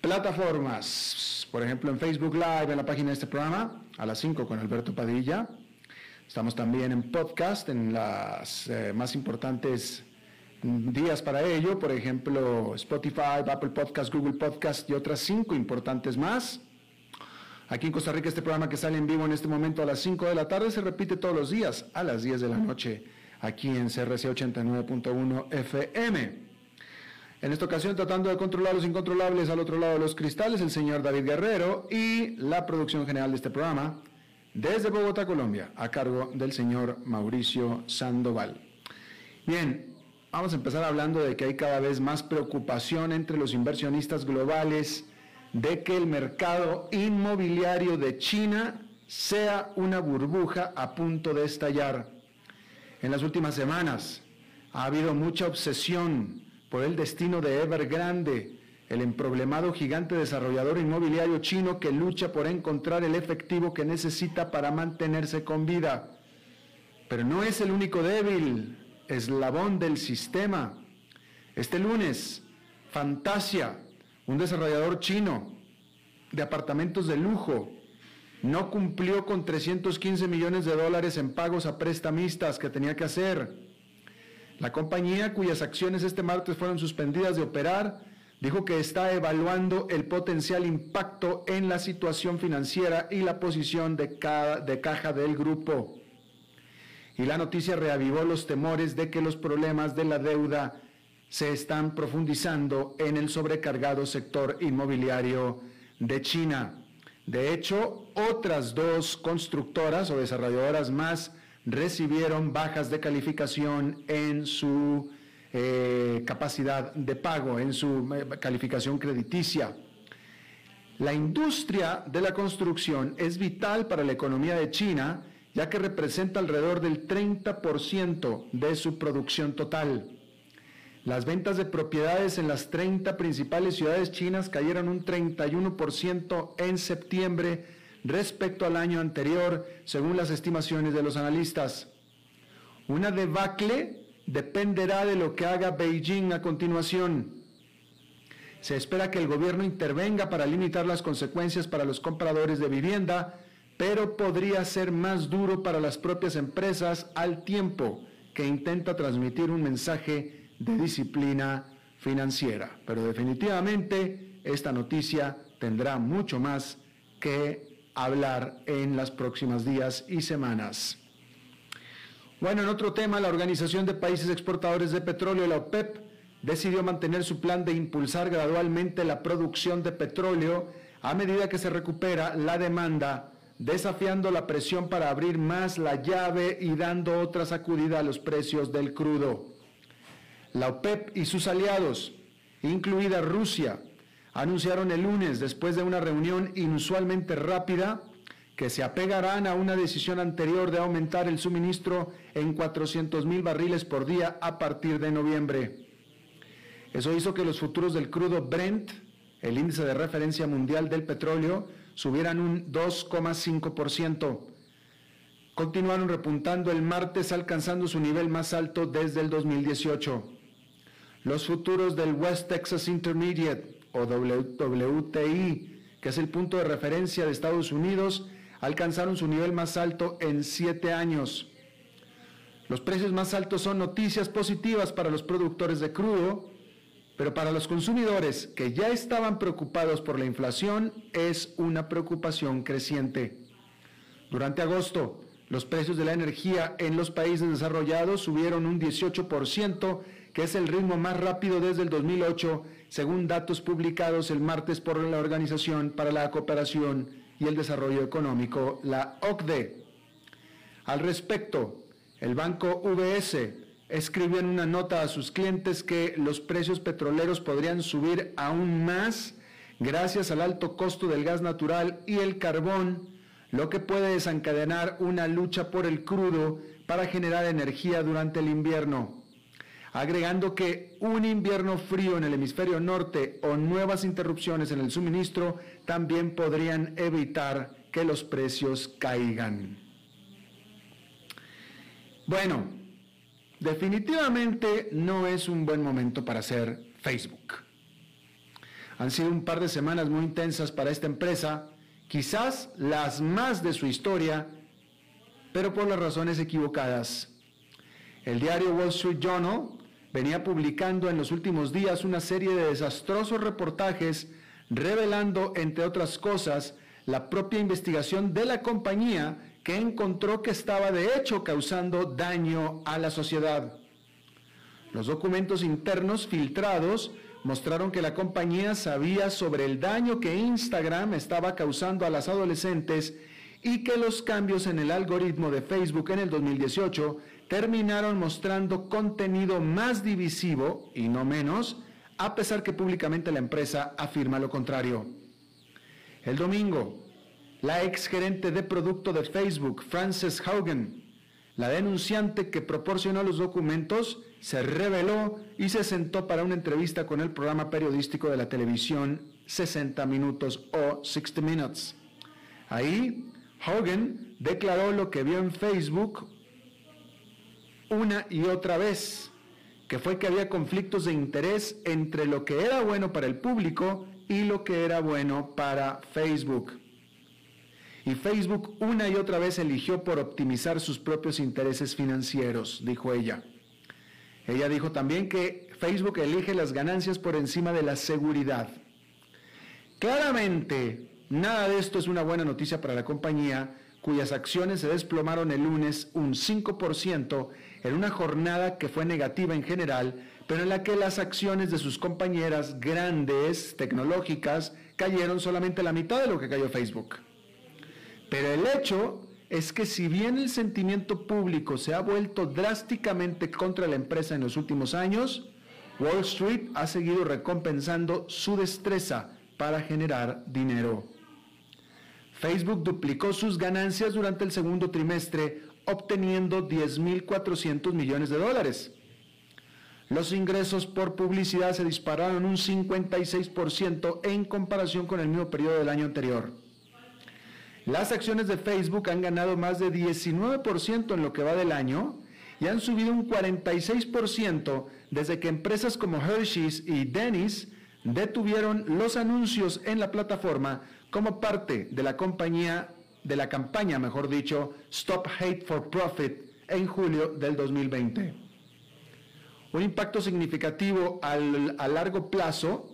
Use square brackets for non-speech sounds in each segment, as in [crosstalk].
plataformas, por ejemplo en Facebook Live, en la página de este programa, a las 5 con Alberto Padilla. Estamos también en podcast, en las eh, más importantes días para ello, por ejemplo, Spotify, Apple Podcast, Google Podcast y otras cinco importantes más. Aquí en Costa Rica este programa que sale en vivo en este momento a las 5 de la tarde se repite todos los días a las 10 de la noche aquí en CRC 89.1 FM. En esta ocasión tratando de controlar los incontrolables al otro lado de los cristales, el señor David Guerrero y la producción general de este programa desde Bogotá, Colombia, a cargo del señor Mauricio Sandoval. Bien, Vamos a empezar hablando de que hay cada vez más preocupación entre los inversionistas globales de que el mercado inmobiliario de China sea una burbuja a punto de estallar. En las últimas semanas ha habido mucha obsesión por el destino de Evergrande, el emproblemado gigante desarrollador inmobiliario chino que lucha por encontrar el efectivo que necesita para mantenerse con vida. Pero no es el único débil eslabón del sistema. Este lunes, Fantasia, un desarrollador chino de apartamentos de lujo, no cumplió con 315 millones de dólares en pagos a prestamistas que tenía que hacer. La compañía, cuyas acciones este martes fueron suspendidas de operar, dijo que está evaluando el potencial impacto en la situación financiera y la posición de, caja del grupo y la noticia reavivó los temores de que los problemas de la deuda se están profundizando en el sobrecargado sector inmobiliario de China. De hecho, otras dos constructoras o desarrolladoras más recibieron bajas de calificación en su eh, capacidad de pago, en su eh, calificación crediticia. La industria de la construcción es vital para la economía de China ya que representa alrededor del 30% de su producción total. Las ventas de propiedades en las 30 principales ciudades chinas cayeron un 31% en septiembre respecto al año anterior, según las estimaciones de los analistas. Una debacle dependerá de lo que haga Beijing a continuación. Se espera que el gobierno intervenga para limitar las consecuencias para los compradores de vivienda, pero podría ser más duro para las propias empresas al tiempo que intenta transmitir un mensaje de disciplina financiera. Pero definitivamente esta noticia tendrá mucho más que hablar en las próximas días y semanas. Bueno, en otro tema, la Organización de Países Exportadores de Petróleo, la OPEP, decidió mantener su plan de impulsar gradualmente la producción de petróleo a medida que se recupera la demanda desafiando la presión para abrir más la llave y dando otra sacudida a los precios del crudo. La OPEP y sus aliados, incluida Rusia, anunciaron el lunes, después de una reunión inusualmente rápida, que se apegarán a una decisión anterior de aumentar el suministro en 400 mil barriles por día a partir de noviembre. Eso hizo que los futuros del crudo Brent, el índice de referencia mundial del petróleo, subieran un 2,5%. continuaron repuntando el martes alcanzando su nivel más alto desde el 2018. Los futuros del West Texas Intermediate o WTI, que es el punto de referencia de Estados Unidos, alcanzaron su nivel más alto en siete años. Los precios más altos son noticias positivas para los productores de crudo, pero para los consumidores que ya estaban preocupados por la inflación es una preocupación creciente. Durante agosto, los precios de la energía en los países desarrollados subieron un 18%, que es el ritmo más rápido desde el 2008, según datos publicados el martes por la Organización para la Cooperación y el Desarrollo Económico, la OCDE. Al respecto, el banco VS escribió en una nota a sus clientes que los precios petroleros podrían subir aún más gracias al alto costo del gas natural y el carbón, lo que puede desencadenar una lucha por el crudo para generar energía durante el invierno. Agregando que un invierno frío en el hemisferio norte o nuevas interrupciones en el suministro también podrían evitar que los precios caigan. Bueno, definitivamente no es un buen momento para hacer Facebook. Han sido un par de semanas muy intensas para esta empresa, quizás las más de su historia, pero por las razones equivocadas. El diario Wall Street Journal venía publicando en los últimos días una serie de desastrosos reportajes revelando, entre otras cosas, la propia investigación de la compañía que encontró que estaba de hecho causando daño a la sociedad. Los documentos internos filtrados mostraron que la compañía sabía sobre el daño que Instagram estaba causando a las adolescentes y que los cambios en el algoritmo de Facebook en el 2018 terminaron mostrando contenido más divisivo y no menos, a pesar que públicamente la empresa afirma lo contrario. El domingo, la ex gerente de producto de Facebook, Frances Haugen, la denunciante que proporcionó los documentos, se reveló y se sentó para una entrevista con el programa periodístico de la televisión 60 Minutos o 60 Minutes. Ahí, Hogan declaró lo que vio en Facebook una y otra vez, que fue que había conflictos de interés entre lo que era bueno para el público y lo que era bueno para Facebook. Y Facebook una y otra vez eligió por optimizar sus propios intereses financieros, dijo ella. Ella dijo también que Facebook elige las ganancias por encima de la seguridad. Claramente, nada de esto es una buena noticia para la compañía, cuyas acciones se desplomaron el lunes un 5% en una jornada que fue negativa en general, pero en la que las acciones de sus compañeras grandes, tecnológicas, cayeron solamente la mitad de lo que cayó Facebook. Pero el hecho es que si bien el sentimiento público se ha vuelto drásticamente contra la empresa en los últimos años, Wall Street ha seguido recompensando su destreza para generar dinero. Facebook duplicó sus ganancias durante el segundo trimestre, obteniendo 10.400 millones de dólares. Los ingresos por publicidad se dispararon un 56% en comparación con el mismo periodo del año anterior. Las acciones de Facebook han ganado más de 19% en lo que va del año y han subido un 46% desde que empresas como Hershey's y Dennis detuvieron los anuncios en la plataforma como parte de la compañía de la campaña, mejor dicho, Stop Hate for Profit en julio del 2020. Un impacto significativo al, a largo plazo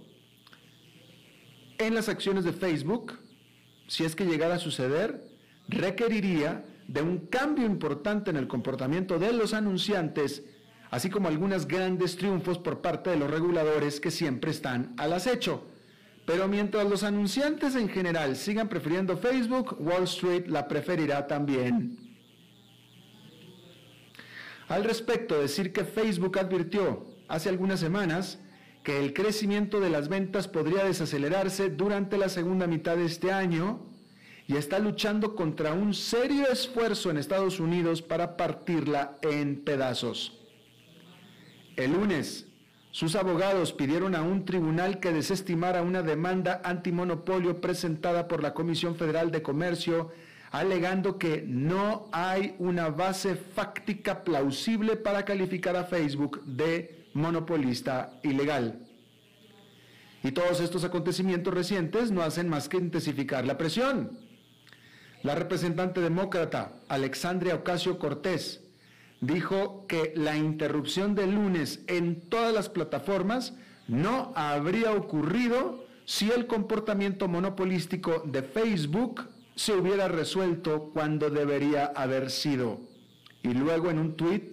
en las acciones de Facebook si es que llegara a suceder, requeriría de un cambio importante en el comportamiento de los anunciantes, así como algunos grandes triunfos por parte de los reguladores que siempre están al acecho. Pero mientras los anunciantes en general sigan prefiriendo Facebook, Wall Street la preferirá también. Al respecto, decir que Facebook advirtió hace algunas semanas que el crecimiento de las ventas podría desacelerarse durante la segunda mitad de este año y está luchando contra un serio esfuerzo en Estados Unidos para partirla en pedazos. El lunes, sus abogados pidieron a un tribunal que desestimara una demanda antimonopolio presentada por la Comisión Federal de Comercio alegando que no hay una base fáctica plausible para calificar a Facebook de monopolista ilegal. Y todos estos acontecimientos recientes no hacen más que intensificar la presión. La representante demócrata Alexandria Ocasio Cortés dijo que la interrupción del lunes en todas las plataformas no habría ocurrido si el comportamiento monopolístico de Facebook se hubiera resuelto cuando debería haber sido. Y luego en un tuit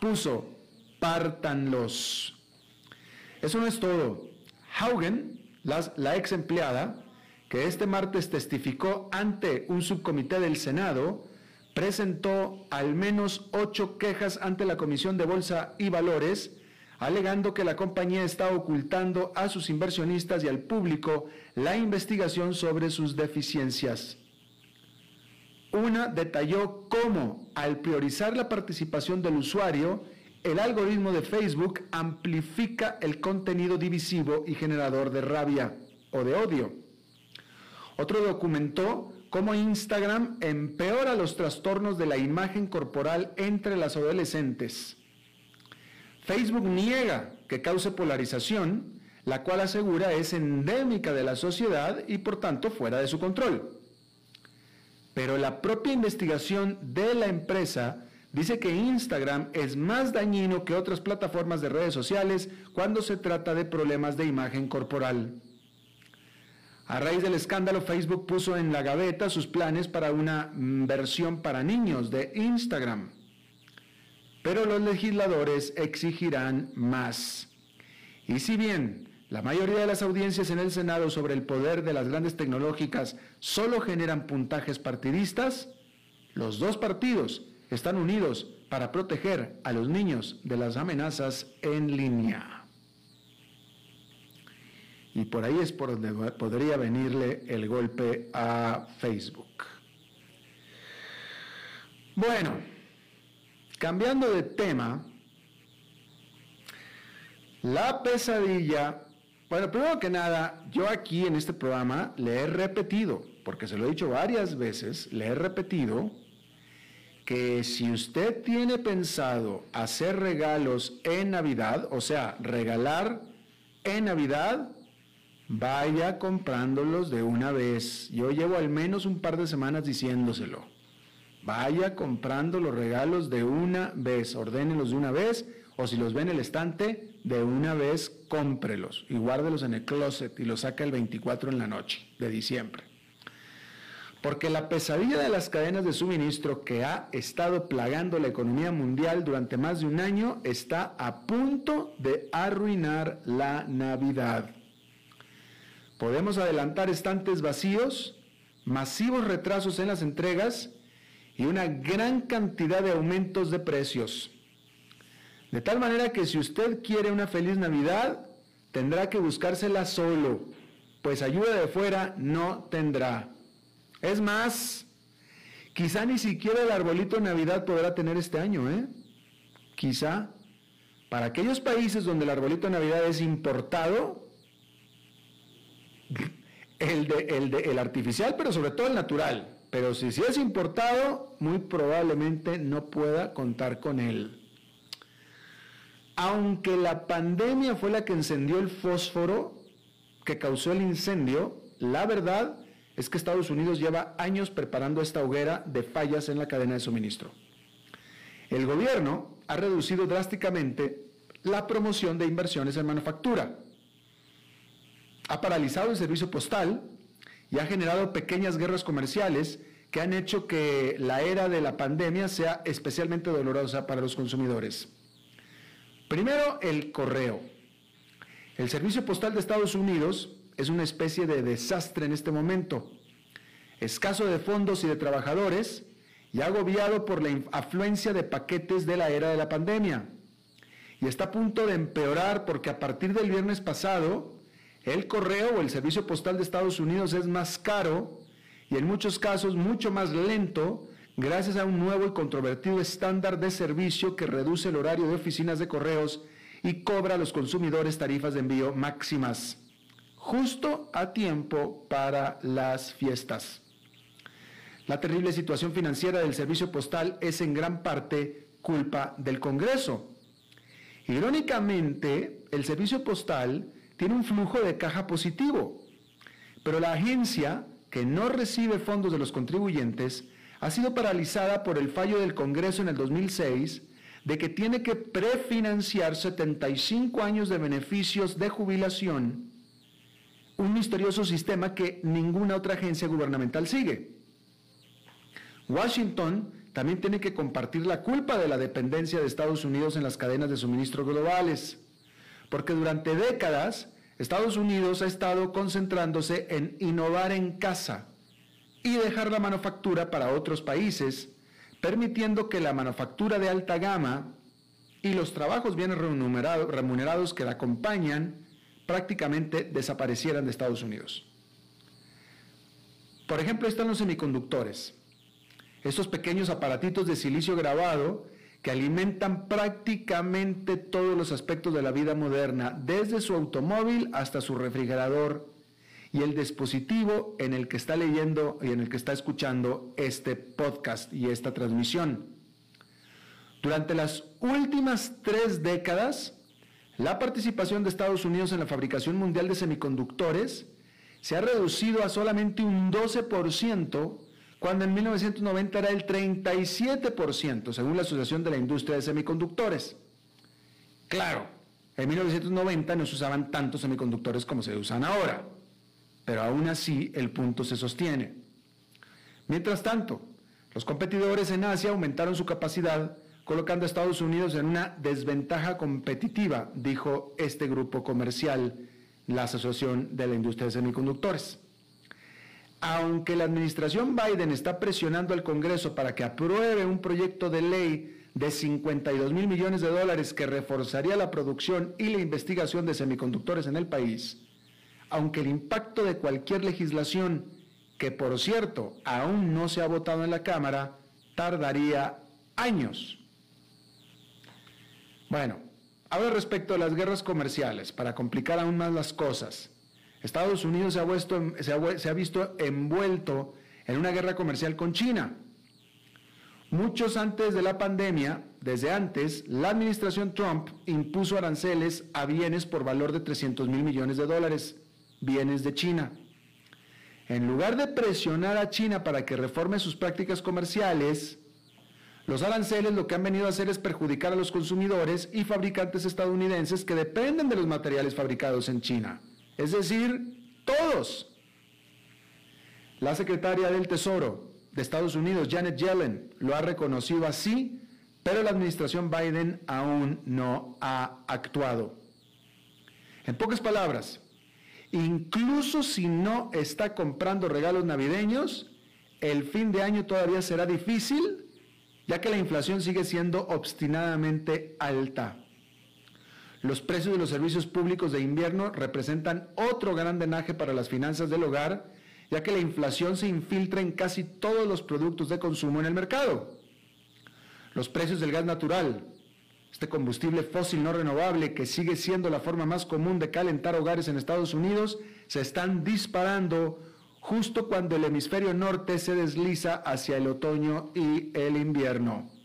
puso, pártanlos. Eso no es todo. Haugen, la ex empleada, que este martes testificó ante un subcomité del Senado, presentó al menos ocho quejas ante la Comisión de Bolsa y Valores, alegando que la compañía está ocultando a sus inversionistas y al público la investigación sobre sus deficiencias. Una detalló cómo, al priorizar la participación del usuario, el algoritmo de Facebook amplifica el contenido divisivo y generador de rabia o de odio. Otro documentó cómo Instagram empeora los trastornos de la imagen corporal entre las adolescentes. Facebook niega que cause polarización, la cual asegura es endémica de la sociedad y por tanto fuera de su control. Pero la propia investigación de la empresa dice que Instagram es más dañino que otras plataformas de redes sociales cuando se trata de problemas de imagen corporal. A raíz del escándalo, Facebook puso en la gaveta sus planes para una mm, versión para niños de Instagram. Pero los legisladores exigirán más. Y si bien la mayoría de las audiencias en el Senado sobre el poder de las grandes tecnológicas solo generan puntajes partidistas, los dos partidos están unidos para proteger a los niños de las amenazas en línea. Y por ahí es por donde podría venirle el golpe a Facebook. Bueno, cambiando de tema, la pesadilla, bueno, primero que nada, yo aquí en este programa le he repetido, porque se lo he dicho varias veces, le he repetido que si usted tiene pensado hacer regalos en Navidad, o sea, regalar en Navidad, vaya comprándolos de una vez. Yo llevo al menos un par de semanas diciéndoselo. Vaya comprando los regalos de una vez, ordénelos de una vez, o si los ve en el estante, de una vez cómprelos y guárdelos en el closet y los saca el 24 en la noche de diciembre. Porque la pesadilla de las cadenas de suministro que ha estado plagando la economía mundial durante más de un año está a punto de arruinar la Navidad. Podemos adelantar estantes vacíos, masivos retrasos en las entregas y una gran cantidad de aumentos de precios. De tal manera que si usted quiere una feliz Navidad, tendrá que buscársela solo, pues ayuda de fuera no tendrá. Es más, quizá ni siquiera el arbolito de Navidad podrá tener este año, ¿eh? Quizá. Para aquellos países donde el arbolito de Navidad es importado, el, de, el, artificial, pero sobre todo el natural. Pero si, si es importado, muy probablemente no pueda contar con él. Aunque la pandemia fue la que encendió el fósforo que causó el incendio, la verdad es que Estados Unidos lleva años preparando esta hoguera de fallas en la cadena de suministro. El gobierno ha reducido drásticamente la promoción de inversiones en manufactura ha paralizado el servicio postal y ha generado pequeñas guerras comerciales que han hecho que la era de la pandemia sea especialmente dolorosa para los consumidores. Primero, el correo. El servicio postal de Estados Unidos es una especie de desastre en este momento. Escaso de fondos y de trabajadores y agobiado por la afluencia de paquetes de la era de la pandemia. Y está a punto de empeorar porque a partir del viernes pasado el correo o el servicio postal de Estados Unidos es más caro y en muchos casos mucho más lento gracias a un nuevo y controvertido estándar de servicio que reduce el horario de oficinas de correos y cobra a los consumidores tarifas de envío máximas, justo a tiempo para las fiestas. La terrible situación financiera del servicio postal es en gran parte culpa del Congreso. Irónicamente, el servicio postal tiene un flujo de caja positivo, pero la agencia, que no recibe fondos de los contribuyentes, ha sido paralizada por el fallo del Congreso en el 2006 de que tiene que prefinanciar 75 años de beneficios de jubilación, un misterioso sistema que ninguna otra agencia gubernamental sigue. Washington también tiene que compartir la culpa de la dependencia de Estados Unidos en las cadenas de suministro globales, porque durante décadas Estados Unidos ha estado concentrándose en innovar en casa y dejar la manufactura para otros países, permitiendo que la manufactura de alta gama y los trabajos bien remunerados que la acompañan prácticamente desaparecieran de Estados Unidos. Por ejemplo, están los semiconductores estos pequeños aparatitos de silicio grabado que alimentan prácticamente todos los aspectos de la vida moderna, desde su automóvil hasta su refrigerador y el dispositivo en el que está leyendo y en el que está escuchando este podcast y esta transmisión. Durante las últimas tres décadas, la participación de Estados Unidos en la fabricación mundial de semiconductores se ha reducido a solamente un 12% cuando en 1990 era el 37%, según la Asociación de la Industria de Semiconductores. Claro, en 1990 no se usaban tantos semiconductores como se usan ahora, pero aún así el punto se sostiene. Mientras tanto, los competidores en Asia aumentaron su capacidad, colocando a Estados Unidos en una desventaja competitiva, dijo este grupo comercial, la Asociación de la Industria de Semiconductores aunque la administración Biden está presionando al Congreso para que apruebe un proyecto de ley de 52 mil millones de dólares que reforzaría la producción y la investigación de semiconductores en el país, aunque el impacto de cualquier legislación, que por cierto aún no se ha votado en la Cámara, tardaría años. Bueno, ahora respecto a las guerras comerciales, para complicar aún más las cosas. Estados Unidos se ha, visto envuelto en una guerra comercial con China. Muchos antes de la pandemia, desde antes, la administración Trump impuso aranceles a bienes por valor de 300 mil millones de dólares, bienes de China. En lugar de presionar a China para que reforme sus prácticas comerciales, los aranceles lo que han venido a hacer es perjudicar a los consumidores y fabricantes estadounidenses que dependen de los materiales fabricados en China es decir, todos. La secretaria del Tesoro de Estados Unidos, Janet Yellen, lo ha reconocido así, pero la administración Biden aún no ha actuado. En pocas palabras, incluso si no está comprando regalos navideños, el fin de año todavía será difícil, ya que la inflación sigue siendo obstinadamente alta. Los precios de los servicios públicos de invierno representan otro gran drenaje para las finanzas del hogar, ya que la inflación se infiltra en casi todos los productos de consumo en el mercado. Los precios del gas natural, este combustible fósil no renovable que sigue siendo la forma más común de calentar hogares en Estados Unidos, se están disparando justo cuando el hemisferio norte se desliza hacia el otoño y el invierno.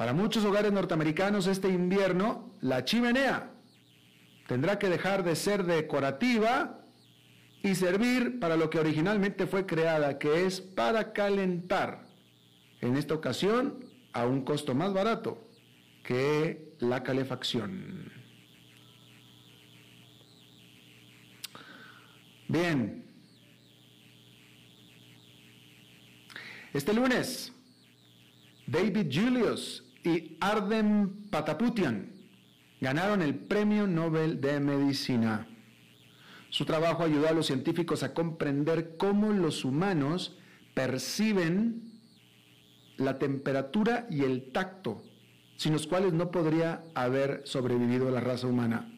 Para muchos hogares norteamericanos este invierno, la chimenea tendrá que dejar de ser decorativa y servir para lo que originalmente fue creada, que es para calentar. En esta ocasión, a un costo más barato que la calefacción. Bien. Este lunes, David Julius y Arden Pataputian ganaron el Premio Nobel de Medicina. Su trabajo ayudó a los científicos a comprender cómo los humanos perciben la temperatura y el tacto, sin los cuales no podría haber sobrevivido la raza humana.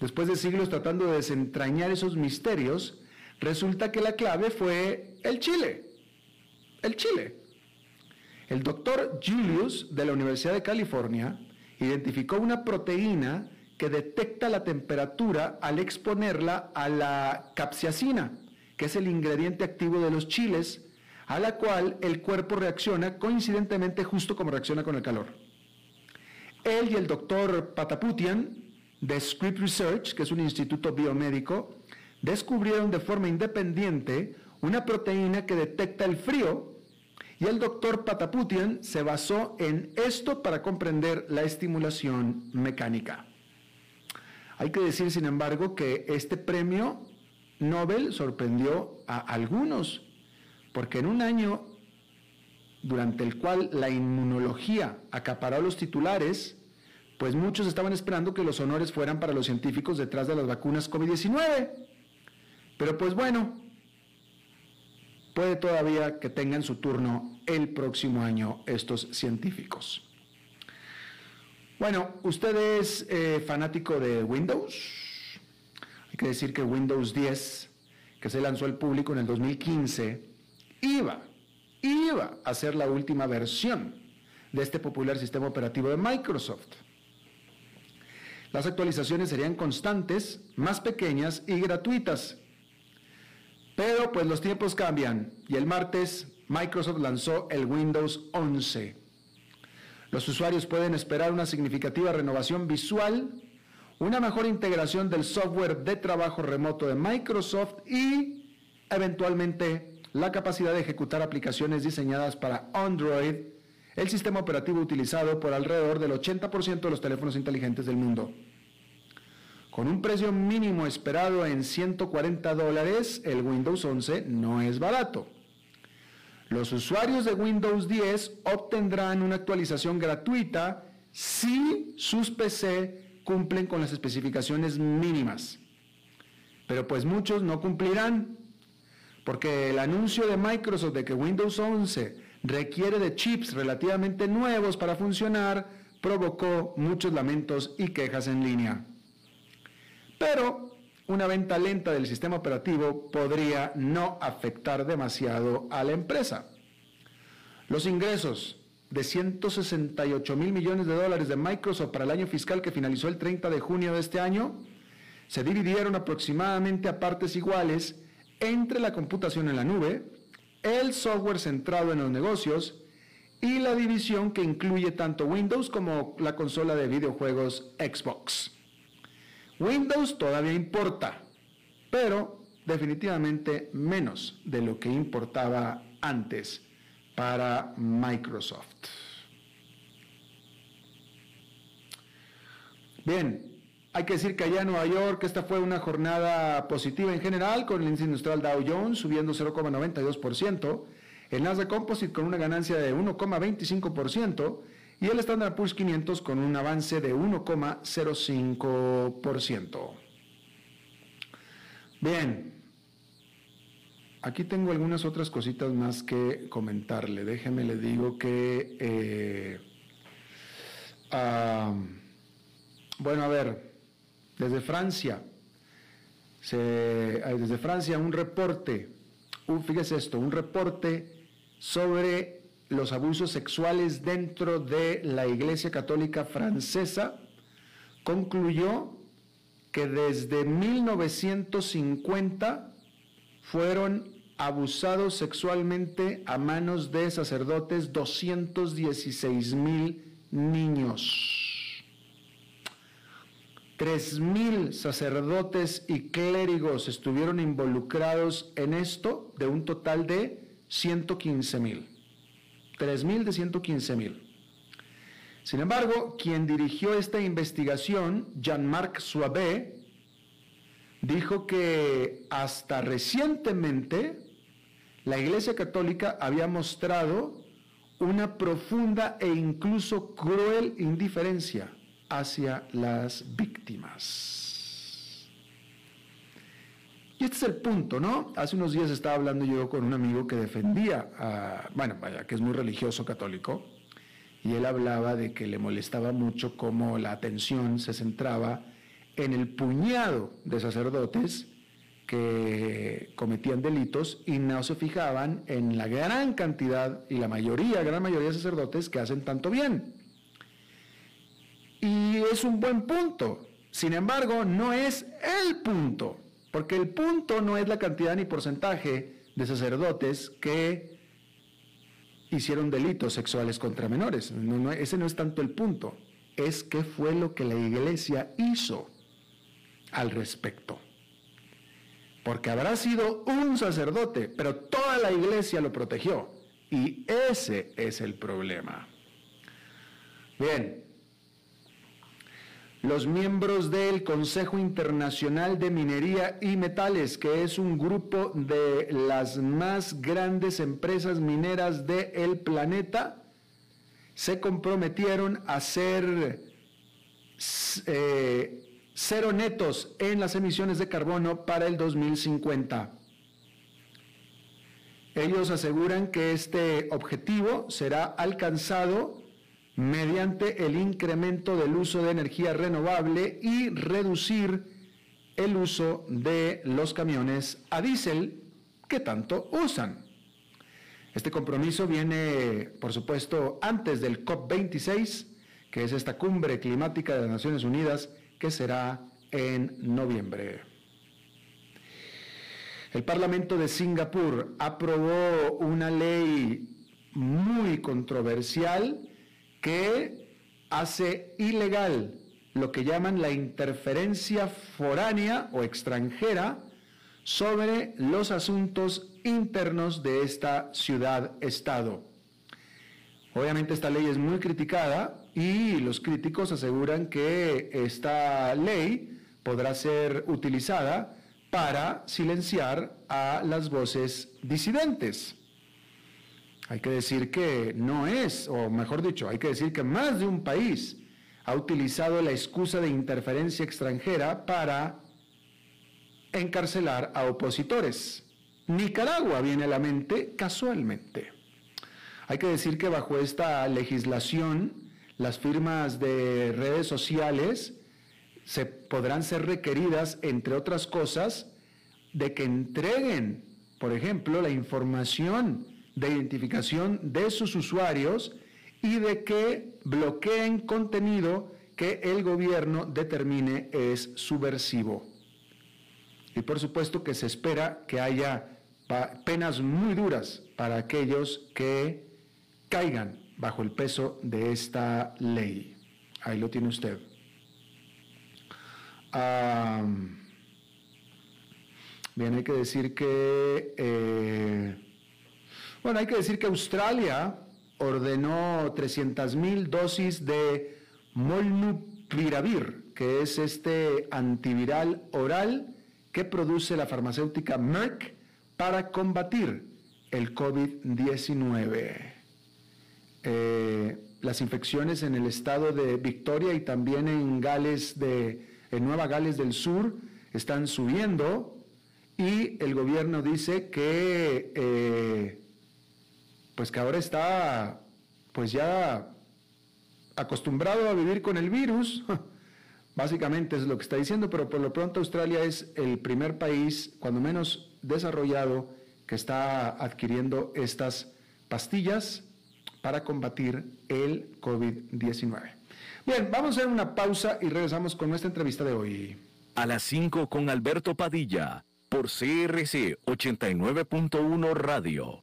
Después de siglos tratando de desentrañar esos misterios, resulta que la clave fue el chile. El chile. El doctor Julius de la Universidad de California identificó una proteína que detecta la temperatura al exponerla a la capsaicina, que es el ingrediente activo de los chiles, a la cual el cuerpo reacciona coincidentemente justo como reacciona con el calor. Él y el doctor Pataputian de Script Research, que es un instituto biomédico, descubrieron de forma independiente una proteína que detecta el frío y el doctor Pataputian se basó en esto para comprender la estimulación mecánica. Hay que decir, sin embargo, que este premio Nobel sorprendió a algunos, porque en un año durante el cual la inmunología acaparó los titulares, pues muchos estaban esperando que los honores fueran para los científicos detrás de las vacunas COVID-19. Pero pues bueno, puede todavía que tengan su turno el próximo año estos científicos. Bueno, ¿usted es eh, fanático de Windows? Hay que decir que Windows 10, que se lanzó al público en el 2015, iba, iba a ser la última versión de este popular sistema operativo de Microsoft. Las actualizaciones serían constantes, más pequeñas y gratuitas. Pero pues los tiempos cambian y el martes Microsoft lanzó el Windows 11. Los usuarios pueden esperar una significativa renovación visual, una mejor integración del software de trabajo remoto de Microsoft y eventualmente la capacidad de ejecutar aplicaciones diseñadas para Android, el sistema operativo utilizado por alrededor del 80% de los teléfonos inteligentes del mundo. Con un precio mínimo esperado en 140 dólares, el Windows 11 no es barato. Los usuarios de Windows 10 obtendrán una actualización gratuita si sus PC cumplen con las especificaciones mínimas. Pero pues muchos no cumplirán, porque el anuncio de Microsoft de que Windows 11 requiere de chips relativamente nuevos para funcionar provocó muchos lamentos y quejas en línea. Pero una venta lenta del sistema operativo podría no afectar demasiado a la empresa. Los ingresos de 168 mil millones de dólares de Microsoft para el año fiscal que finalizó el 30 de junio de este año se dividieron aproximadamente a partes iguales entre la computación en la nube, el software centrado en los negocios y la división que incluye tanto Windows como la consola de videojuegos Xbox. Windows todavía importa, pero definitivamente menos de lo que importaba antes para Microsoft. Bien, hay que decir que allá en Nueva York esta fue una jornada positiva en general, con el índice industrial Dow Jones subiendo 0,92%, el Nasdaq Composite con una ganancia de 1,25%, y el Standard Poor's 500 con un avance de 1,05%. Bien, aquí tengo algunas otras cositas más que comentarle. Déjeme le digo que, eh, bueno, a ver, desde Francia, desde Francia un reporte, fíjese esto, un reporte sobre los abusos sexuales dentro de la Iglesia Católica Francesa, concluyó que desde 1950 fueron abusados sexualmente a manos de sacerdotes 216 mil niños. 3 mil sacerdotes y clérigos estuvieron involucrados en esto, de un total de 115 mil. 3.000 de 115.000. Sin embargo, quien dirigió esta investigación, Jean-Marc Suabe, dijo que hasta recientemente la Iglesia Católica había mostrado una profunda e incluso cruel indiferencia hacia las víctimas. Y este es el punto, ¿no? Hace unos días estaba hablando yo con un amigo que defendía, a, bueno, vaya, que es muy religioso católico, y él hablaba de que le molestaba mucho cómo la atención se centraba en el puñado de sacerdotes que cometían delitos y no se fijaban en la gran cantidad y la mayoría, gran mayoría de sacerdotes que hacen tanto bien. Y es un buen punto. Sin embargo, no es el punto. Porque el punto no es la cantidad ni porcentaje de sacerdotes que hicieron delitos sexuales contra menores. ese no es tanto el punto, es qué fue lo que la iglesia hizo al respecto. Porque habrá sido un sacerdote, pero toda la iglesia lo protegió. Y ese es el problema. Bien, los miembros del Consejo Internacional de Minería y Metales, que es un grupo de las más grandes empresas mineras del planeta, se comprometieron a ser eh, cero netos en las emisiones de carbono para el 2050. Ellos aseguran que este objetivo será alcanzado mediante el incremento del uso de energía renovable y reducir el uso de los camiones a diésel que tanto usan. Este compromiso viene, por supuesto, antes del COP26, que es esta cumbre climática de las Naciones Unidas que será en noviembre. El Parlamento de Singapur aprobó una ley muy controversial que hace ilegal lo que llaman la interferencia foránea o extranjera sobre los asuntos internos de esta ciudad-estado. Obviamente esta ley es muy criticada y los críticos aseguran que esta ley podrá ser utilizada para silenciar a las voces disidentes. Hay que decir que no es, o mejor dicho, hay que decir que más de un país ha utilizado la excusa de interferencia extranjera para encarcelar a opositores. Nicaragua viene a la mente casualmente. Hay que decir que bajo esta legislación, las firmas de redes sociales se podrán ser requeridas, entre otras cosas, de que entreguen, por ejemplo, la información de identificación de sus usuarios y de que bloqueen contenido que el gobierno determine es subversivo. Y por supuesto que se espera que haya penas muy duras para aquellos que caigan bajo el peso de esta ley. Ahí lo tiene usted. bien, hay que decir que eh, bueno, hay que decir que Australia ordenó 300.000 dosis de Molnupiravir, que es este antiviral oral que produce la farmacéutica Merck para combatir el COVID-19. Eh, las infecciones en el estado de Victoria y también en Gales de en Nueva Gales del Sur están subiendo y el gobierno dice que eh, pues que ahora está pues ya acostumbrado a vivir con el virus, [laughs] básicamente es lo que está diciendo, pero por lo pronto Australia es el primer país, cuando menos desarrollado, que está adquiriendo estas pastillas para combatir el COVID-19. Bien, vamos a hacer una pausa y regresamos con nuestra entrevista de hoy. A las 5 con Alberto Padilla, por CRC 89.1 Radio.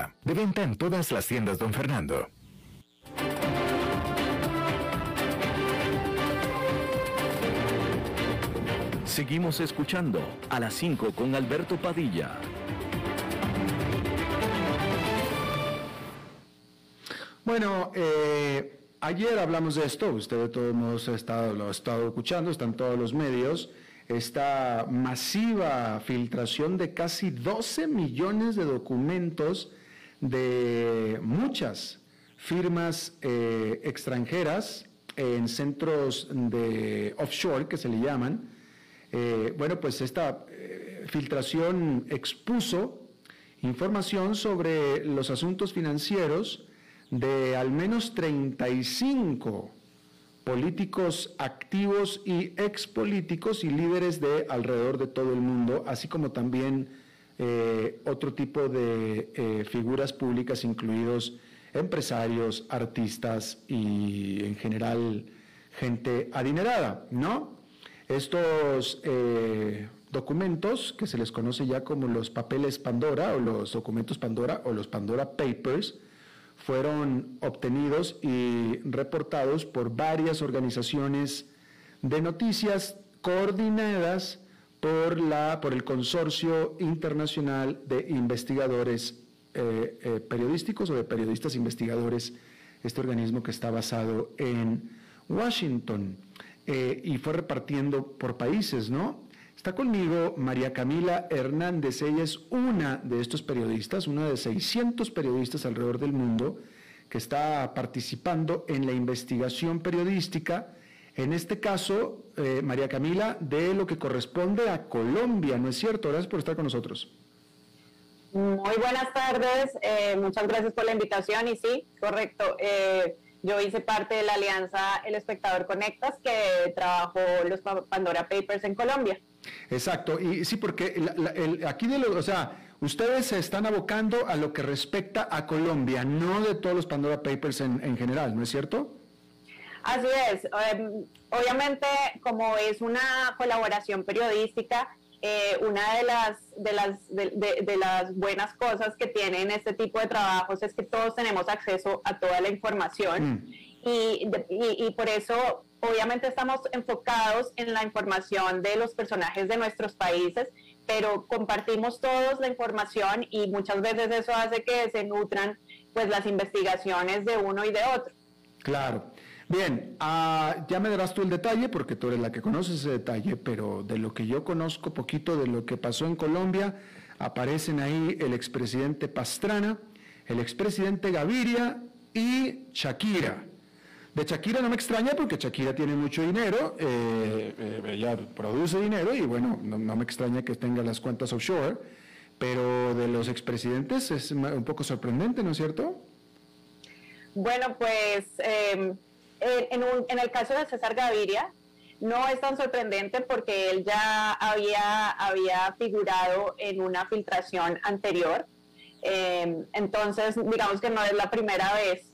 De venta en todas las tiendas, don Fernando. Seguimos escuchando a las 5 con Alberto Padilla. Bueno, eh, ayer hablamos de esto, usted de todos modos ha estado, lo ha estado escuchando, están todos los medios, esta masiva filtración de casi 12 millones de documentos de muchas firmas eh, extranjeras en centros de offshore, que se le llaman. Eh, bueno, pues esta eh, filtración expuso información sobre los asuntos financieros de al menos 35 políticos activos y expolíticos y líderes de alrededor de todo el mundo, así como también eh, otro tipo de eh, figuras públicas, incluidos empresarios, artistas y en general gente adinerada, ¿no? Estos eh, documentos, que se les conoce ya como los papeles Pandora o los documentos Pandora o los Pandora Papers, fueron obtenidos y reportados por varias organizaciones de noticias coordinadas por, la, por el Consorcio Internacional de Investigadores eh, eh, Periodísticos o de Periodistas Investigadores, este organismo que está basado en Washington eh, y fue repartiendo por países, ¿no? Está conmigo María Camila Hernández, ella es una de estos periodistas, una de 600 periodistas alrededor del mundo que está participando en la investigación periodística, en este caso, eh, María Camila, de lo que corresponde a Colombia, ¿no es cierto? Gracias por estar con nosotros. Muy buenas tardes, eh, muchas gracias por la invitación y sí, correcto. Eh, yo hice parte de la alianza El Espectador Conectas que trabajó los Pandora Papers en Colombia. Exacto, y sí, porque aquí de lo, o sea, ustedes se están abocando a lo que respecta a Colombia, no de todos los Pandora Papers en, general, ¿no es cierto? Así es. Em, obviamente, como es una colaboración periodística, eh, una de las, de, las, de, las buenas cosas que tienen este tipo de trabajos es que todos tenemos acceso a toda la información mm. y, y, por eso obviamente estamos enfocados en la información de los personajes de nuestros países, pero compartimos todos la información y muchas veces eso hace que se nutran pues las investigaciones de uno y de otro. Claro. Bien, uh, ya me darás tú el detalle porque tú eres la que conoces ese detalle, pero de lo que yo conozco poquito de lo que pasó en Colombia, aparecen ahí el expresidente Pastrana, el expresidente Gaviria y Shakira. De Shakira no me extraña porque Shakira tiene mucho dinero, eh, eh, ella produce dinero y bueno, no, me extraña que tenga las cuentas offshore, pero de los expresidentes es un poco sorprendente, ¿no es cierto? Bueno, pues em, en, el caso de César Gaviria, no es tan sorprendente porque él ya había, había figurado en una filtración anterior. Eh, entonces, digamos que no es la primera vez.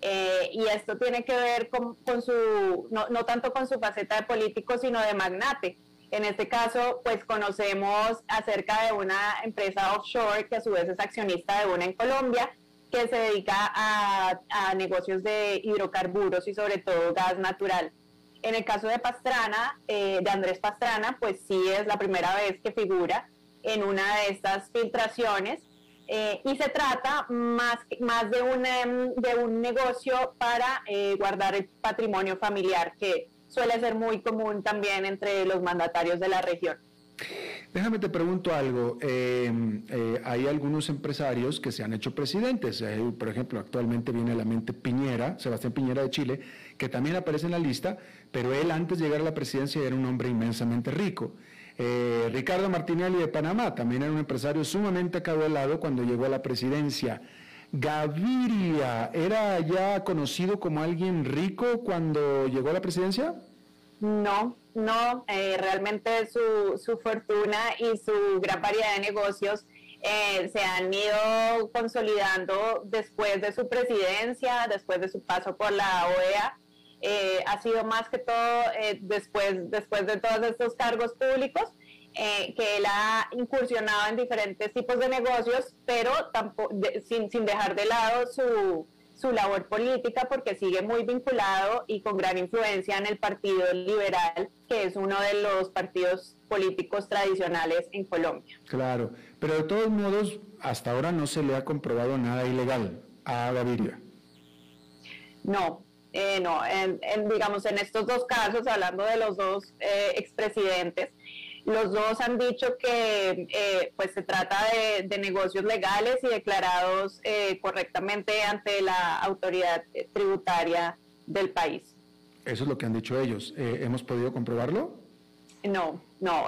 Eh, y esto tiene que ver con, su, no, no, tanto con su faceta de político, sino de magnate. En este caso, pues conocemos acerca de una empresa offshore que a su vez es accionista de una en Colombia que se dedica a, negocios de hidrocarburos y sobre todo gas natural. En el caso de Pastrana, eh, de Andrés Pastrana, pues sí es la primera vez que figura en una de estas filtraciones eh, y se trata más, más de, un, em, de un negocio para eh, guardar el patrimonio familiar que suele ser muy común también entre los mandatarios de la región. Déjame te pregunto algo. Em, eh, hay algunos empresarios que se han hecho presidentes. por ejemplo, actualmente viene a la mente Piñera, Sebastián Piñera de Chile, que también aparece en la lista, pero él antes de llegar a la presidencia era un hombre inmensamente rico. Eh, Ricardo Martinelli de Panamá también era un empresario sumamente acaudalado cuando llegó a la presidencia. Gaviria, ¿era ya conocido como alguien rico cuando llegó a la presidencia? No, no, eh, realmente su, su, fortuna y su gran variedad de negocios eh, se han ido consolidando después de su presidencia, después de su paso por la OEA. Eh, ha sido más que todo después, después de todos estos cargos públicos que él ha incursionado en diferentes tipos de negocios, pero tampoco, sin, sin dejar de lado su, su labor política porque sigue muy vinculado y con gran influencia en el Partido Liberal, que es uno de los partidos políticos tradicionales en Colombia. Claro, pero de todos modos, hasta ahora no se le ha comprobado nada ilegal a Gaviria. No, eh, no, en, digamos, en estos dos casos, hablando de los dos eh, expresidentes, los dos han dicho que eh, pues se trata de, negocios legales y declarados correctamente ante la autoridad tributaria del país. Eso es lo que han dicho ellos. ¿Hemos podido comprobarlo? No, no.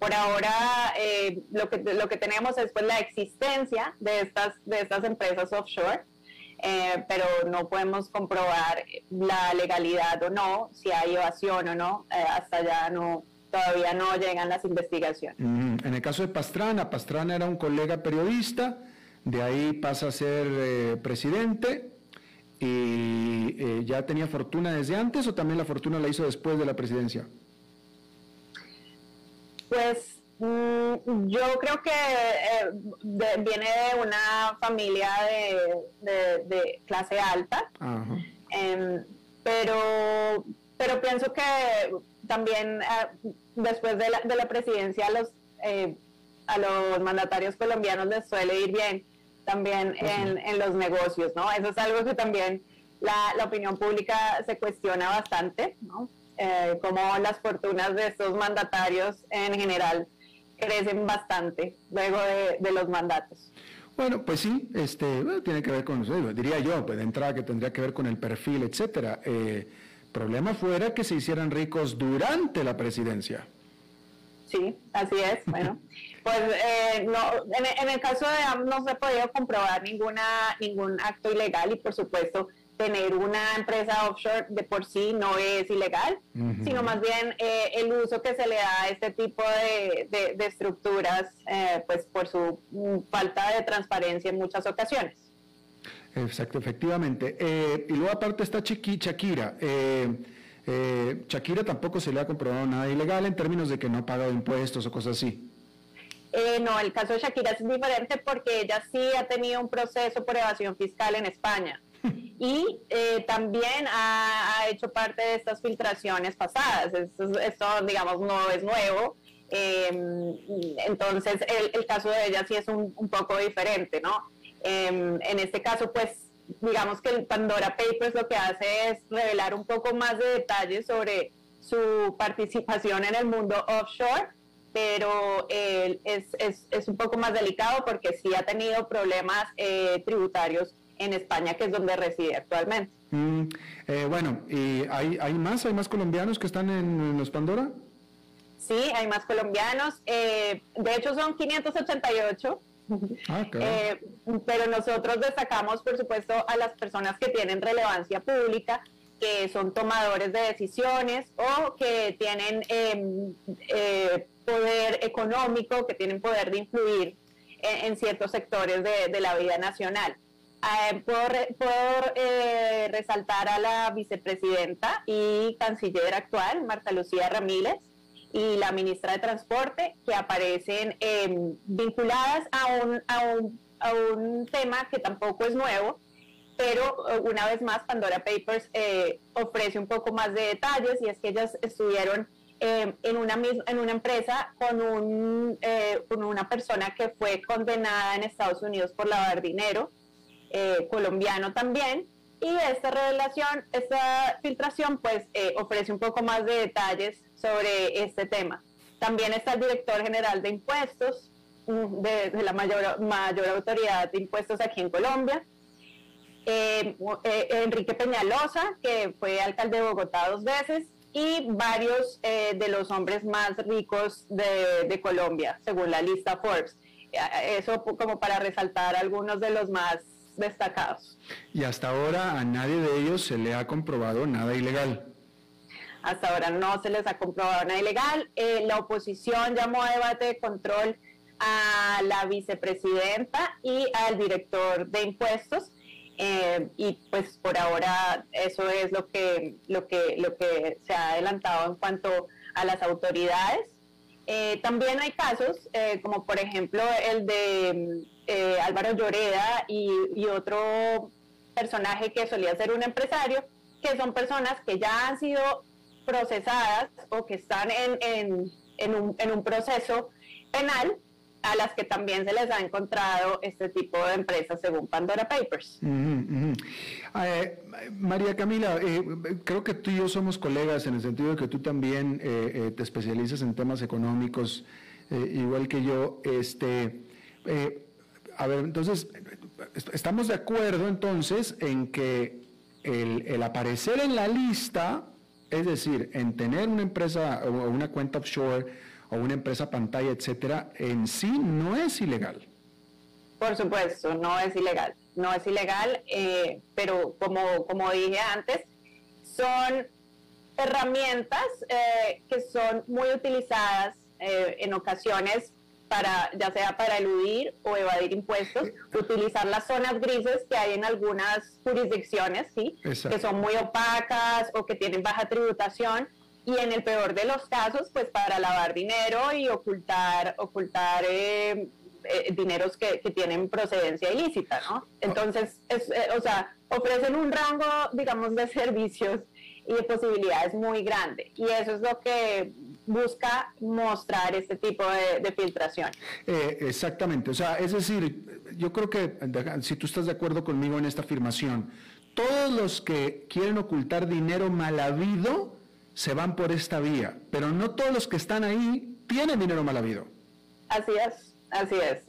por ahora lo, que, lo que tenemos es pues, la existencia de estas, de estas empresas offshore eh, pero no podemos comprobar la legalidad o no, si hay evasión o no, eh, hasta allá no, todavía no llegan las investigaciones. En el caso de Pastrana, Pastrana era un colega periodista, de ahí pasa a ser eh, presidente y ya tenía fortuna desde antes o también la fortuna la hizo después de la presidencia. Pues Mm, yo creo que eh, viene de una familia de, clase alta, em, pero, pero pienso que también eh, después de la, presidencia a los, eh, a los mandatarios colombianos les suele ir bien también en, los negocios, ¿no? Eso es algo que también la, la opinión pública se cuestiona bastante, ¿no? como las fortunas de estos mandatarios en general crecen bastante luego de, los mandatos. Bueno, pues sí, este, tiene que ver con, diría yo, pues de entrada que tendría que ver con el perfil, etcétera. Eh, problema fuera que se hicieran ricos durante la presidencia. Sí, así es. Bueno, [laughs] pues eh, no, en, el caso de no se ha podido comprobar ninguna ningún acto ilegal y por supuesto tener una empresa offshore de por sí no es ilegal, sino más bien eh, el uso que se le da a este tipo de, estructuras, eh, pues por su mm, falta de transparencia en muchas ocasiones. Exacto, efectivamente. Eh, y luego aparte está Chiqui, Shakira. Shakira tampoco se le ha comprobado nada ilegal en términos de que no ha pagado impuestos o cosas así. no, el caso de Shakira es diferente porque ella sí ha tenido un proceso por evasión fiscal en España [laughs] y eh, también ha, hecho parte de estas filtraciones pasadas. Esto, digamos, no es nuevo. Entonces, el, caso de ella sí es un, poco diferente, ¿no? Em, en este caso, pues, digamos que el Pandora Papers lo que hace es revelar un poco más de detalles sobre su participación en el mundo offshore, pero eh, es, es, es, un poco más delicado porque sí ha tenido problemas eh, tributarios en España, que es donde reside actualmente. Mm, eh, bueno, ¿y hay, hay más? ¿Hay más colombianos que están en, los Pandora? Sí, hay más colombianos. Eh, de hecho, son 588. Ah, eh, pero nosotros destacamos, por supuesto, a las personas que tienen relevancia pública, que son tomadores de decisiones o que tienen em, poder económico, que tienen poder de influir en, ciertos sectores de, la vida nacional. Eh, puedo, eh, resaltar a la vicepresidenta y canciller actual, Marta Lucía Ramírez, y la ministra de Transporte, que aparecen em, vinculadas a un, a, un, a un tema que tampoco es nuevo, pero eh, una vez más Pandora Papers ofrece un poco más de detalles y es que ellas estuvieron em, en, una, en una empresa con, un, con una persona que fue condenada en Estados Unidos por lavar dinero eh, colombiano también. Y esta revelación, esta filtración, pues eh, ofrece un poco más de detalles sobre este tema. También está el director general de impuestos, de, la mayor, mayor autoridad de impuestos aquí en Colombia, eh, Enrique Peñalosa, que fue alcalde de Bogotá dos veces, y varios de los hombres más ricos de, de, Colombia, según la lista Forbes. Eso como para resaltar algunos de los más destacados. Y hasta ahora a nadie de ellos se le ha comprobado nada ilegal. Hasta ahora no se les ha comprobado nada ilegal. Eh, la oposición llamó a debate de control a la vicepresidenta y al director de impuestos. Eh, y pues por ahora eso es lo que, lo, que, lo que se ha adelantado en cuanto a las autoridades. Eh, también hay casos, como por ejemplo el de Álvaro Lloreda y, otro personaje que solía ser un empresario, que son personas que ya han sido procesadas o que están en, un, proceso penal, a las que también se les ha encontrado este tipo de empresas según Pandora Papers. Eh, María Camila, eh, creo que tú y yo somos colegas en el sentido de que tú también eh, te especializas en temas económicos, igual que yo. Este, a ver, entonces, estamos de acuerdo entonces en que el, el aparecer en la lista, es decir, en tener una empresa o una cuenta offshore, o una empresa pantalla, etcétera, en sí no es ilegal. Por supuesto, no es ilegal. No es ilegal, eh, pero como, como dije antes, son herramientas eh, que son muy utilizadas eh, en ocasiones para, ya sea para eludir o evadir impuestos, utilizar las zonas grises que hay en algunas jurisdicciones, ¿sí? que son muy opacas o que tienen baja tributación y en el peor de los casos, pues para lavar dinero y ocultar, ocultar eh, eh, dineros que, tienen procedencia ilícita, ¿no? Entonces, es, eh, o sea, ofrecen un rango, digamos, de [laughs] servicios y de posibilidades muy grande. Y eso es lo que busca mostrar este tipo de, filtración. exactamente, o sea, es decir, yo creo que si tú estás de acuerdo conmigo en esta afirmación, todos los que quieren ocultar dinero mal habido, se van por esta vía, pero no todos los que están ahí tienen dinero mal habido. Así es, así es,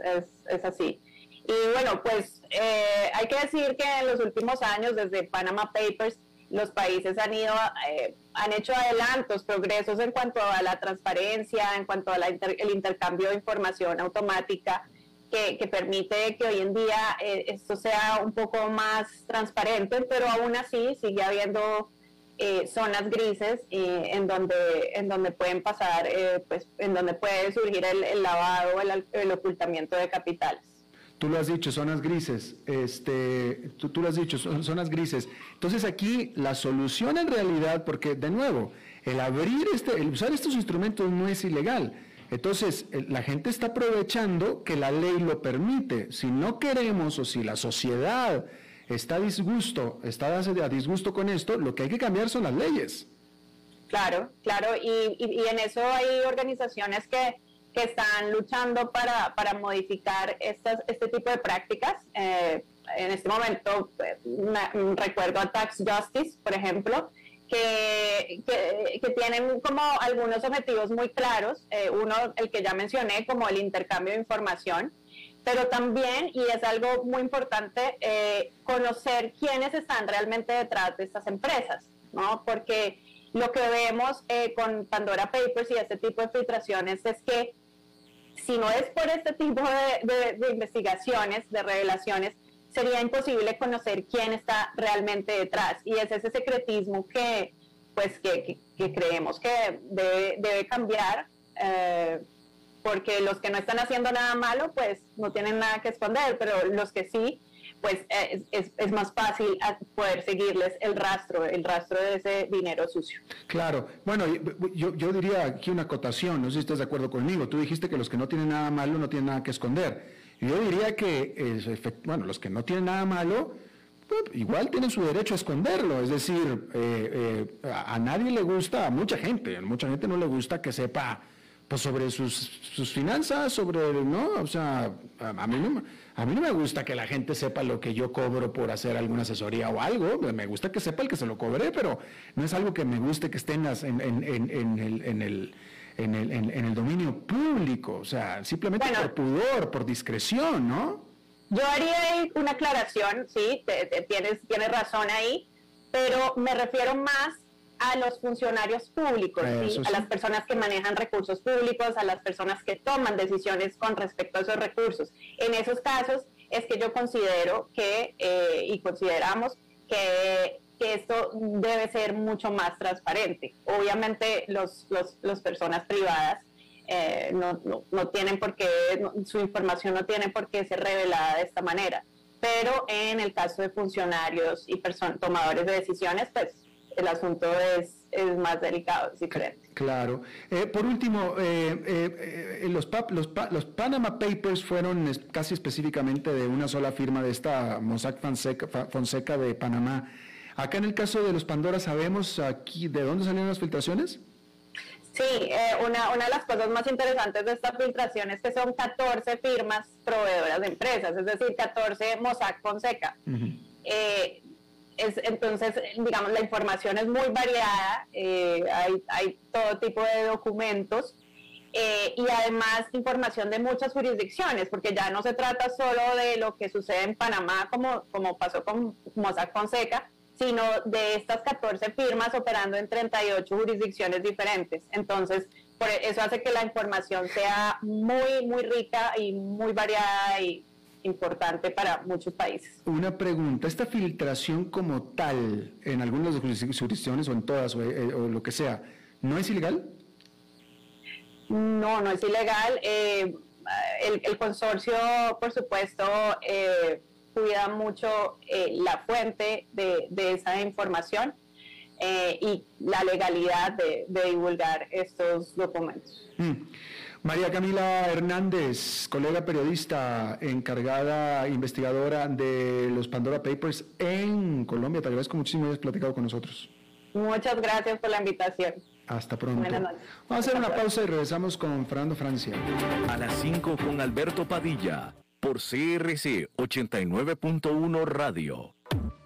es, así. Y bueno, pues eh, hay que decir que en los últimos años, desde Panama Papers, los países han ido, eh, han hecho adelantos, progresos en cuanto a la transparencia, en cuanto al el intercambio de información automática, que, permite que hoy en día eh, esto sea un poco más transparente, pero aún así sigue habiendo eh, zonas grises eh, en donde en donde pueden pasar pues en donde puede surgir el, lavado el, el, ocultamiento de capitales tú lo has dicho zonas grises este tú, lo has dicho zonas grises entonces aquí la solución en realidad porque de nuevo el abrir este el usar estos instrumentos no es ilegal entonces, la gente está aprovechando que la ley lo permite. Si no queremos o si la sociedad está a disgusto, está a disgusto con esto, lo que hay que cambiar son las leyes. Claro, claro, y, en eso hay organizaciones que, están luchando para, modificar estas, este tipo de prácticas. Eh, en este momento recuerdo a Tax Justice, por ejemplo, que, que, tienen como algunos objetivos muy claros. Eh, uno, el que ya mencioné, como el intercambio de información pero también, y es algo muy importante, eh, conocer quiénes están realmente detrás de estas empresas, ¿no? Porque lo que vemos eh, con Pandora Papers y este tipo de filtraciones es que si no es por este tipo de, investigaciones, de revelaciones, sería imposible conocer quién está realmente detrás. Y es ese secretismo que, pues, que, creemos que debe, cambiar. Eh, porque los que no están haciendo nada malo, pues no tienen nada que esconder, pero los que sí, pues eh, es, es, más fácil poder seguirles el rastro, el rastro de ese dinero sucio. Claro, bueno, yo, yo diría aquí una acotación, no sé si estás de acuerdo conmigo, tú dijiste que los que no tienen nada malo no tienen nada que esconder. Yo diría que, bueno, los que no tienen nada malo, pues, igual tienen su derecho a esconderlo, es decir, eh, eh, a nadie le gusta, a mucha gente, a mucha gente no le gusta que sepa pues sobre sus, sus finanzas, sobre, ¿no? O sea, a, mí no, a mí no me gusta que la gente sepa lo que yo cobro por hacer alguna asesoría o algo, me gusta que sepa el que se lo cobré, pero no es algo que me guste que esté en, en, en, en el... En el en el, en, el dominio público, o sea, simplemente por pudor, por discreción, ¿no? Yo haría una aclaración, sí, tienes, tienes razón ahí, pero me refiero más a los funcionarios públicos, a las personas que manejan recursos públicos, a las personas que toman decisiones con respecto a esos recursos. En esos casos es que yo considero que, eh, y consideramos que, que, esto debe ser mucho más transparente. Obviamente las los, los personas privadas eh, no, no, tienen por qué, su información no tiene por qué ser revelada de esta manera. Pero en el caso de funcionarios y tomadores de decisiones, pues el asunto es, es más delicado, es diferente. Claro. Eh, por último, eh, eh, los, los, los, Panama Papers fueron casi específicamente de una sola firma de esta Mossack Fonseca, Fonseca de Panamá. Acá en el caso de los Pandora, ¿sabemos aquí de dónde salieron las filtraciones? Sí, eh, una, una de las cosas más interesantes de esta filtración es que son 14 firmas proveedoras de empresas, es decir, 14 Mossack Fonseca. Eh, es, entonces, digamos, la información es muy variada, eh, hay, hay, todo tipo de documentos y además información de muchas jurisdicciones, porque ya no se trata solo de lo que sucede en Panamá, como, como pasó con Mossack Fonseca, sino de estas 14 firmas operando en 38 jurisdicciones diferentes. Entonces, por e, eso hace que la información sea muy, muy rica y muy variada y importante para muchos países. Una pregunta, ¿esta filtración como tal en algunas de las jurisdicciones o en todas o, eh, lo que sea, ¿no es ilegal? No, no es ilegal. Eh, el, consorcio, por supuesto, eh, cuida mucho eh, la fuente de, esa información y la legalidad de, divulgar estos documentos. Mm. María Camila Hernández, colega periodista, encargada investigadora de los Pandora Papers en Colombia. Te agradezco muchísimo que hayas platicado con nosotros. Muchas gracias por la invitación. Hasta pronto. Buenas noches. Vamos a hacer una pausa y regresamos con Fernando Francia. A las 5 con Alberto Padilla por CRC 89.1 Radio.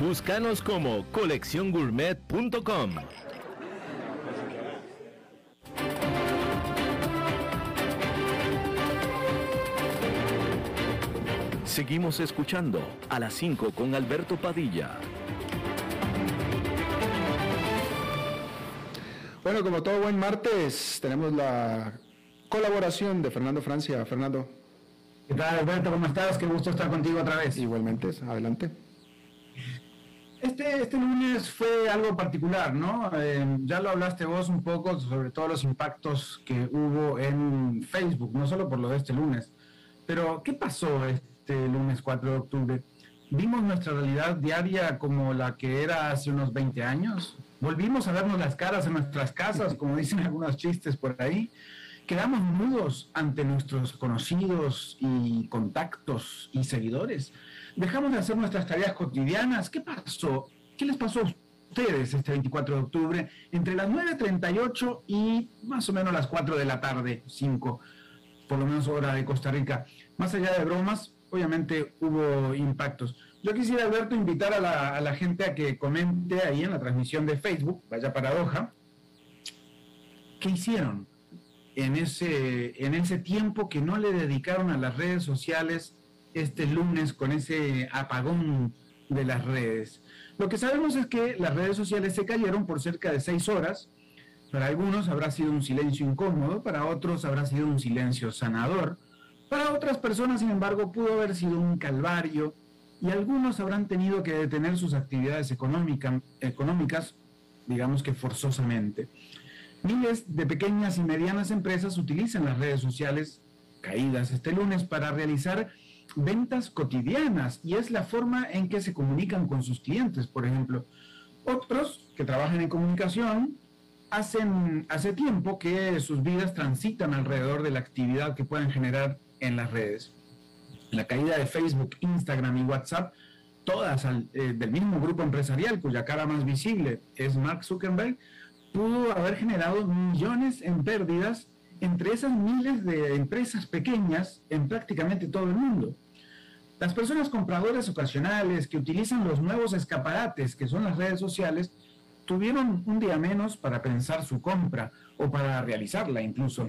Búscanos como colecciongourmet.com. Seguimos escuchando a las 5 con Alberto Padilla. Bueno, como todo buen martes, tenemos la colaboración de Fernando Francia. Fernando. ¿Qué tal, Alberto? ¿Cómo estás? Qué gusto estar contigo otra vez. Igualmente, adelante. Este, este lunes fue algo particular, ¿no? Eh, ya lo hablaste vos un poco sobre todos los impactos que hubo en Facebook, no solo por lo de este lunes, pero ¿qué pasó este lunes 4 de octubre? ¿Vimos nuestra realidad diaria como la que era hace unos 20 años? ¿Volvimos a vernos las caras en nuestras casas, como dicen [laughs] algunos chistes por ahí? ¿Quedamos mudos ante nuestros conocidos y contactos y seguidores? dejamos de hacer nuestras tareas cotidianas. ¿Qué pasó? ¿Qué les pasó a ustedes este 24 de octubre entre las 9.38 y más o menos las 4 de la tarde, 5, por lo menos hora de Costa Rica? Más allá de bromas, obviamente hubo impactos. Yo quisiera, Alberto, invitar a la, a la gente a que comente ahí en la transmisión de Facebook, vaya paradoja, ¿qué hicieron en ese, en ese tiempo que no le dedicaron a las redes sociales este lunes con ese apagón de las redes. Lo que sabemos es que las redes sociales se cayeron por cerca de seis horas. Para algunos habrá sido un silencio incómodo, para otros habrá sido un silencio sanador, para otras personas, sin embargo, pudo haber sido un calvario y algunos habrán tenido que detener sus actividades económicas, digamos que forzosamente. Miles de pequeñas y medianas empresas utilizan las redes sociales caídas este lunes para realizar ventas cotidianas y es la forma en que se comunican con sus clientes, por ejemplo. Otros que trabajan en comunicación hacen hace tiempo que sus vidas transitan alrededor de la actividad que pueden generar en las redes. La caída de Facebook, Instagram y WhatsApp todas eh, del mismo grupo empresarial, cuya cara más visible es Mark Zuckerberg, pudo haber generado millones en pérdidas entre esas miles de empresas pequeñas en prácticamente todo el mundo. Las personas compradoras ocasionales que utilizan los nuevos escaparates que son las redes sociales tuvieron un día menos para pensar su compra o para realizarla incluso.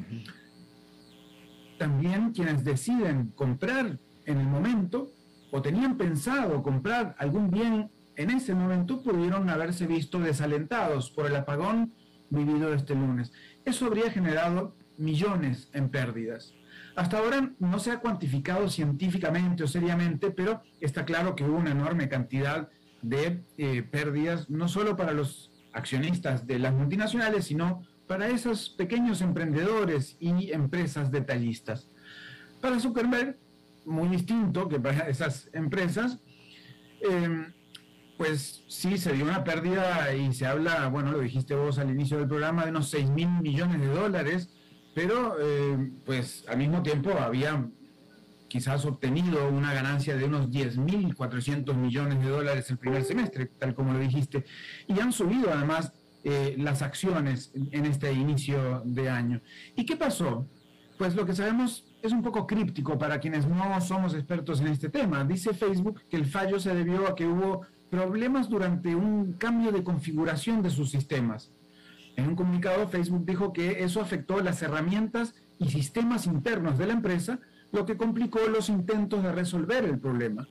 También quienes deciden comprar en el momento o tenían pensado comprar algún bien en ese momento pudieron haberse visto desalentados por el apagón vivido este lunes. Eso habría generado millones en pérdidas. Hasta ahora no se ha cuantificado científicamente o seriamente, pero está claro que hubo una enorme cantidad de eh, pérdidas, no solo para los accionistas de las multinacionales, sino para esos pequeños emprendedores y empresas detallistas. Para Zuckerberg, muy distinto que para esas empresas, em, pues sí se dio una pérdida y se habla, bueno, lo dijiste vos al inicio del programa, de unos 6 mil millones de dólares, pero em, pues al mismo tiempo había quizás obtenido una ganancia de unos 10.400 millones de dólares el primer semestre, tal como lo dijiste, y han subido además eh, las acciones en este inicio de año. ¿Y qué pasó? Pues lo que sabemos es un poco críptico para quienes no somos expertos en este tema. Dice Facebook que el fallo se debió a que hubo problemas durante un cambio de configuración de sus sistemas. En un comunicado, Facebook dijo que eso afectó las herramientas y sistemas internos de la empresa, lo que complicó los intentos de resolver el problema.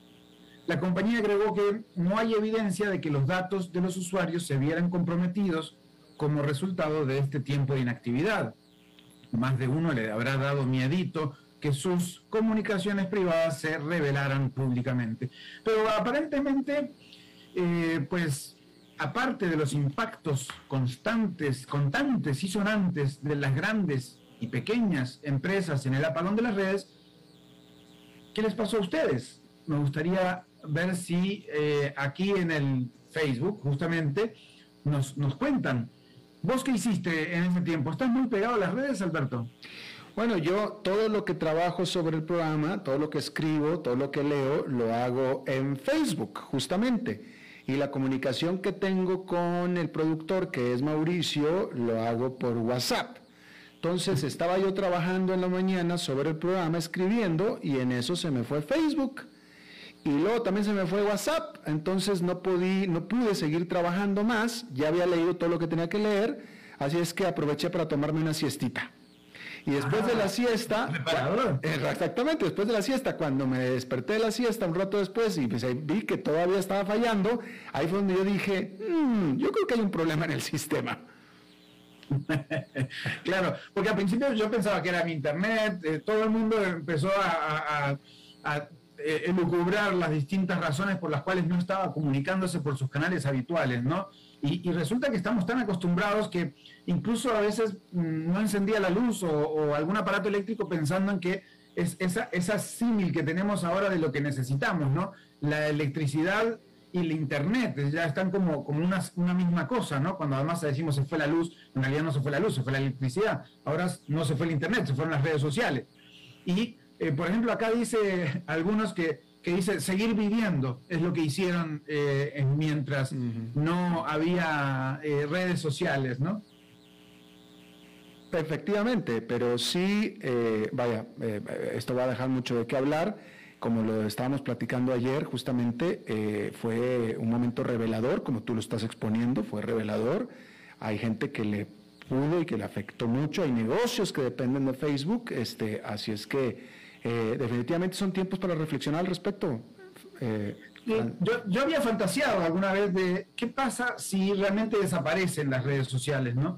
La compañía agregó que no hay evidencia de que los datos de los usuarios se vieran comprometidos como resultado de este tiempo de inactividad. Más de uno le habrá dado miedito que sus comunicaciones privadas se revelaran públicamente. Pero aparentemente, eh, pues, aparte de los impactos constantes, constantes y sonantes de las grandes y pequeñas empresas en el apagón de las redes, ¿Qué les pasó a ustedes? Me gustaría ver si eh, aquí en el Facebook, justamente, nos, nos cuentan. ¿Vos qué hiciste en ese tiempo? ¿Estás muy pegado a las redes, Alberto? Bueno, yo todo lo que trabajo sobre el programa, todo lo que escribo, todo lo que leo, lo hago en Facebook, justamente. Y la comunicación que tengo con el productor, que es Mauricio, lo hago por WhatsApp. Entonces estaba yo trabajando en la mañana sobre el programa, escribiendo, y en eso se me fue Facebook. Y luego también se me fue WhatsApp, entonces no, no pude seguir trabajando más, ya había leído todo lo que tenía que leer, así es que aproveché para tomarme una siestita. Y después de la ah, siesta, exactamente, después de la siesta, cuando me desperté de la siesta un rato después y pues vi que todavía estaba fallando, ahí fue donde yo dije, mm, yo creo que hay un problema en el sistema. [laughs] claro, porque al principio yo pensaba que era mi internet, eh, todo el mundo empezó a, a, eh, elucubrar las distintas razones por las cuales no estaba comunicándose por sus canales habituales, ¿no? Y, resulta que estamos tan acostumbrados que incluso a veces mm, no encendía la luz o, algún aparato eléctrico pensando en que es esa, esa símil que tenemos ahora de lo que necesitamos, ¿no? La electricidad y el Internet ya están como, como una, misma cosa, ¿no? Cuando además decimos se fue la luz, en realidad no se fue la luz, se fue la electricidad. Ahora no se fue el Internet, se fueron las redes sociales. Y, eh, por ejemplo, acá dice algunos que, que, dice seguir viviendo es lo que hicieron eh, mientras no había eh, redes sociales, ¿no? Efectivamente, pero sí, vaya, esto va a dejar mucho de qué hablar como lo estábamos platicando ayer, justamente eh, fue un momento revelador, como tú lo estás exponiendo, fue revelador. Hay gente que le pudo y que le afectó mucho, hay negocios que dependen de Facebook, este, así es que eh, definitivamente son tiempos para reflexionar al respecto. Eh, yo, había fantaseado alguna vez de qué pasa si realmente desaparecen las redes sociales, ¿no?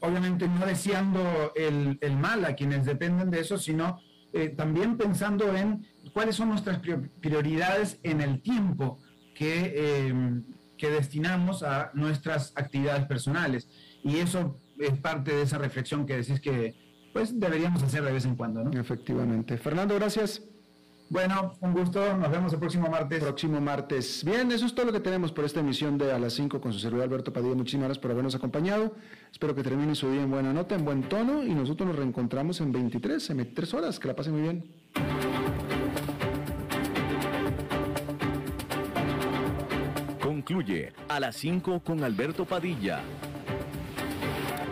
obviamente no deseando el, el mal a quienes dependen de eso, sino eh, también pensando en cuáles son nuestras prioridades en el tiempo que, eh, que destinamos a nuestras actividades personales. Y eso es parte de esa reflexión que decís que pues deberíamos hacer de vez en cuando, ¿no? Efectivamente. Fernando, gracias. Bueno, un gusto. Nos vemos el próximo martes. Próximo martes. Bien, eso es todo lo que tenemos por esta emisión de A las 5 con su servidor Alberto Padilla. Muchísimas gracias por habernos acompañado. Espero que termine su día en buena nota, en buen tono y nosotros nos reencontramos en 23, en 23 horas. Que la pasen muy bien. concluye a las 5 con Alberto Padilla.